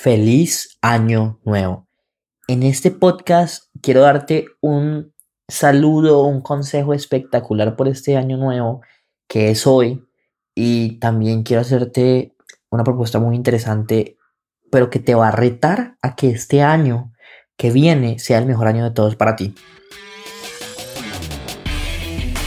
feliz año nuevo. En este podcast quiero darte un saludo, un consejo espectacular por este año nuevo que es hoy y también quiero hacerte una propuesta muy interesante, pero que te va a retar a que este año que viene sea el mejor año de todos para ti.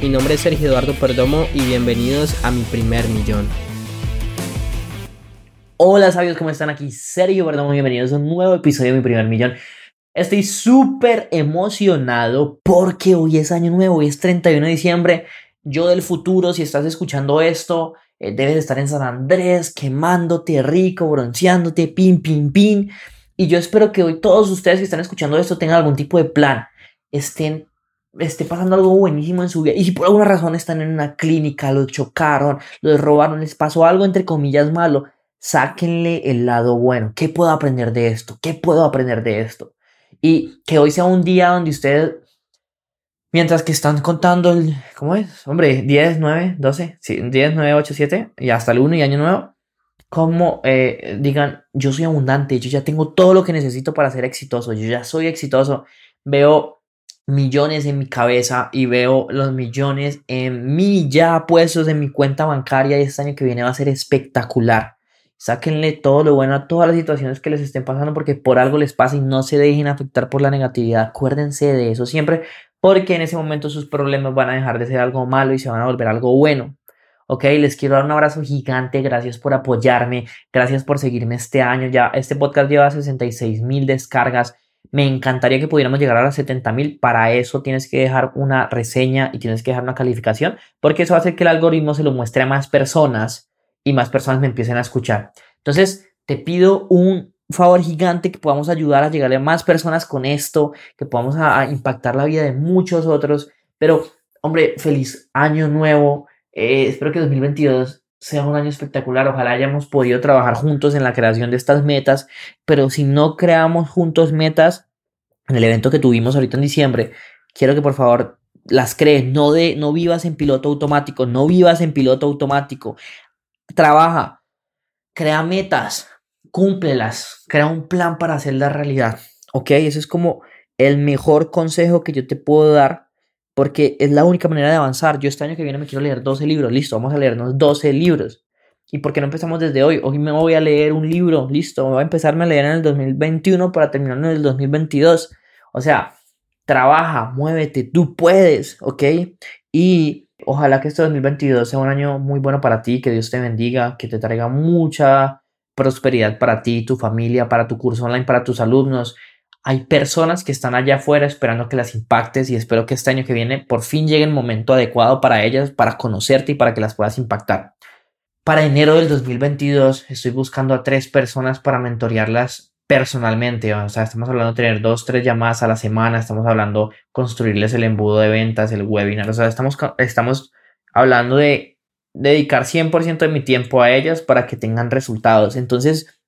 Mi nombre es Sergio Eduardo Perdomo y bienvenidos a mi primer millón. Hola sabios, ¿cómo están? Aquí Sergio Perdomo, bienvenidos a un nuevo episodio de mi primer millón. Estoy súper emocionado porque hoy es año nuevo, hoy es 31 de diciembre yo del futuro, si estás escuchando esto, eh, debes estar en San Andrés, quemándote rico, bronceándote, pin, pin, pin. Y yo espero que hoy todos ustedes que están escuchando esto tengan algún tipo de plan, estén esté pasando algo buenísimo en su vida. Y si por alguna razón están en una clínica, lo chocaron, lo robaron, les pasó algo entre comillas malo, sáquenle el lado bueno. ¿Qué puedo aprender de esto? ¿Qué puedo aprender de esto? Y que hoy sea un día donde ustedes Mientras que están contando el, ¿cómo es? Hombre, 10, 9, 12, sí, 10, 9, 8, 7 y hasta el 1 y año nuevo. Como eh, digan, yo soy abundante, yo ya tengo todo lo que necesito para ser exitoso, yo ya soy exitoso. Veo millones en mi cabeza y veo los millones en mí ya puestos en mi cuenta bancaria este año que viene va a ser espectacular. Sáquenle todo lo bueno a todas las situaciones que les estén pasando porque por algo les pasa y no se dejen afectar por la negatividad. Acuérdense de eso siempre porque en ese momento sus problemas van a dejar de ser algo malo y se van a volver algo bueno. Ok, les quiero dar un abrazo gigante, gracias por apoyarme, gracias por seguirme este año, ya este podcast lleva 66 mil descargas, me encantaría que pudiéramos llegar a las 70 mil, para eso tienes que dejar una reseña y tienes que dejar una calificación, porque eso hace que el algoritmo se lo muestre a más personas y más personas me empiecen a escuchar. Entonces, te pido un favor gigante que podamos ayudar a llegarle a más personas con esto, que podamos impactar la vida de muchos otros. Pero, hombre, feliz año nuevo. Eh, espero que 2022 sea un año espectacular. Ojalá hayamos podido trabajar juntos en la creación de estas metas. Pero si no creamos juntos metas, en el evento que tuvimos ahorita en diciembre, quiero que por favor las crees. No, de, no vivas en piloto automático. No vivas en piloto automático. Trabaja. Crea metas cúmplelas, crea un plan para hacerla realidad, ¿ok? Ese es como el mejor consejo que yo te puedo dar porque es la única manera de avanzar. Yo este año que viene me quiero leer 12 libros, listo, vamos a leernos 12 libros. ¿Y por qué no empezamos desde hoy? Hoy me voy a leer un libro, listo, voy a empezarme a leer en el 2021 para terminar en el 2022. O sea, trabaja, muévete, tú puedes, ¿ok? Y ojalá que este 2022 sea un año muy bueno para ti, que Dios te bendiga, que te traiga mucha prosperidad para ti, tu familia, para tu curso online, para tus alumnos. Hay personas que están allá afuera esperando que las impactes y espero que este año que viene por fin llegue el momento adecuado para ellas, para conocerte y para que las puedas impactar. Para enero del 2022 estoy buscando a tres personas para mentorearlas personalmente. O sea, estamos hablando de tener dos, tres llamadas a la semana, estamos hablando de construirles el embudo de ventas, el webinar. O sea, estamos, estamos hablando de dedicar 100% de mi tiempo a ellas para que tengan resultados. Entonces,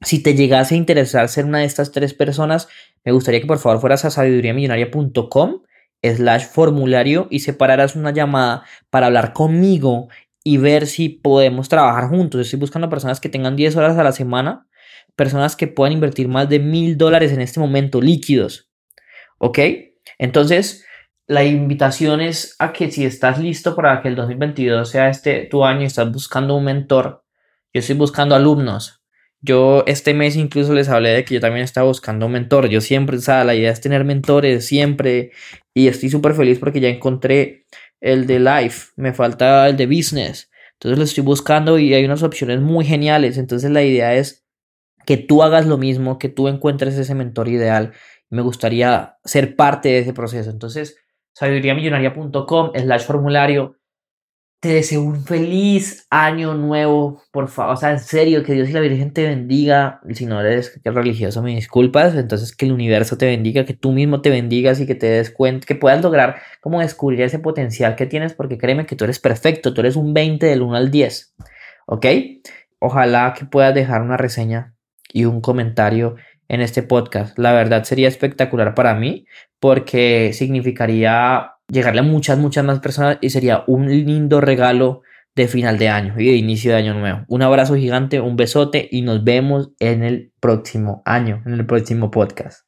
si te llegase a interesar ser una de estas tres personas, me gustaría que por favor fueras a sabiduriamillonaria.com slash formulario y separaras una llamada para hablar conmigo y ver si podemos trabajar juntos. Estoy buscando personas que tengan 10 horas a la semana, personas que puedan invertir más de mil dólares en este momento líquidos. ¿Ok? Entonces, la invitación es a que si estás listo para que el 2022 sea este tu año y estás buscando un mentor, yo estoy buscando alumnos. Yo este mes incluso les hablé de que yo también estaba buscando un mentor. Yo siempre, o sea, la idea es tener mentores siempre y estoy súper feliz porque ya encontré el de life, me falta el de business. Entonces lo estoy buscando y hay unas opciones muy geniales. Entonces la idea es que tú hagas lo mismo, que tú encuentres ese mentor ideal. Me gustaría ser parte de ese proceso. Entonces, sabiduriamillonaria.com slash formulario. Te deseo un feliz año nuevo, por favor. O sea, en serio, que Dios y la Virgen te bendiga. Si no eres religioso, me disculpas. Entonces, que el universo te bendiga, que tú mismo te bendigas y que te des cuenta, que puedas lograr como descubrir ese potencial que tienes, porque créeme que tú eres perfecto. Tú eres un 20 del 1 al 10. ¿Ok? Ojalá que puedas dejar una reseña y un comentario en este podcast. La verdad sería espectacular para mí porque significaría llegarle a muchas, muchas más personas y sería un lindo regalo de final de año y de inicio de año nuevo. Un abrazo gigante, un besote y nos vemos en el próximo año, en el próximo podcast.